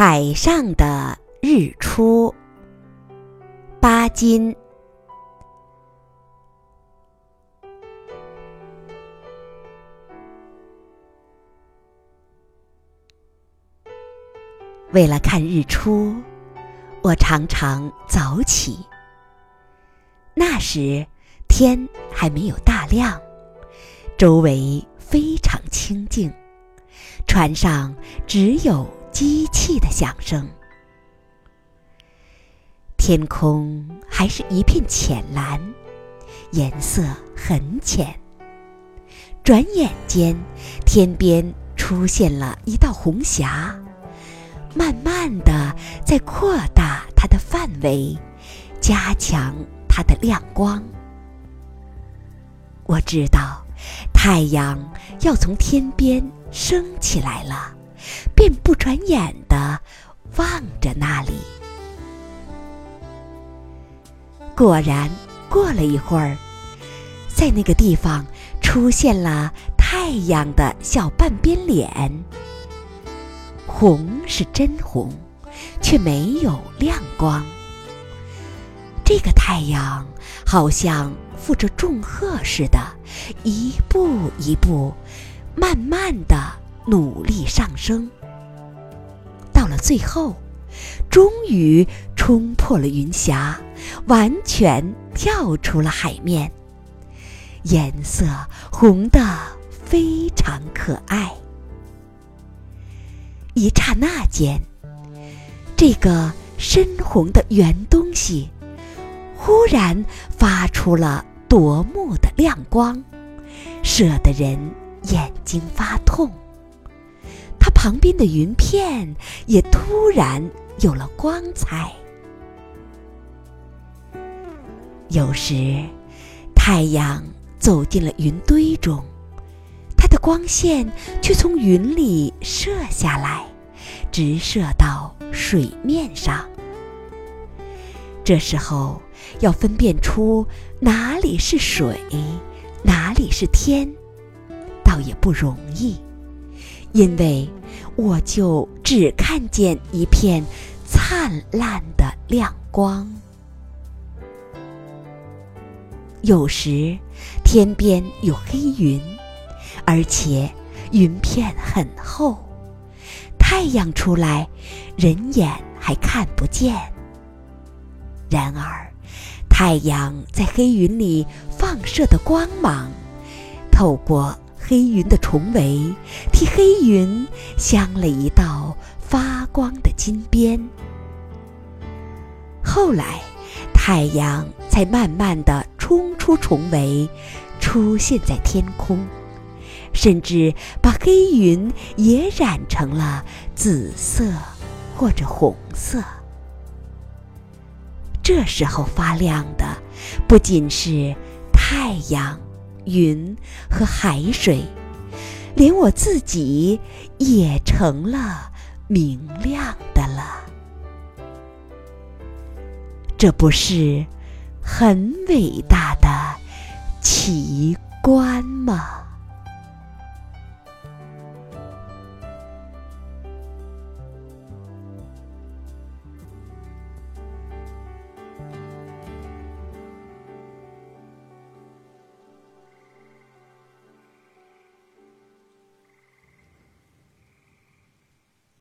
海上的日出，巴金。为了看日出，我常常早起。那时天还没有大亮，周围非常清静，船上只有机器的响声，天空还是一片浅蓝，颜色很浅。转眼间，天边出现了一道红霞。慢慢的，在扩大它的范围，加强它的亮光。我知道，太阳要从天边升起来了，便不转眼的望着那里。果然，过了一会儿，在那个地方出现了太阳的小半边脸。红是真红，却没有亮光。这个太阳好像负着重荷似的，一步一步，慢慢的努力上升。到了最后，终于冲破了云霞，完全跳出了海面，颜色红的非常可爱。一刹那间，这个深红的圆东西忽然发出了夺目的亮光，射得人眼睛发痛。旁边的云片也突然有了光彩。有时，太阳走进了云堆中。它的光线却从云里射下来，直射到水面上。这时候要分辨出哪里是水，哪里是天，倒也不容易，因为我就只看见一片灿烂的亮光。有时天边有黑云。而且云片很厚，太阳出来，人眼还看不见。然而，太阳在黑云里放射的光芒，透过黑云的重围，替黑云镶了一道发光的金边。后来，太阳才慢慢的冲出重围，出现在天空。甚至把黑云也染成了紫色或者红色。这时候发亮的不仅是太阳、云和海水，连我自己也成了明亮的了。这不是很伟大的奇观吗？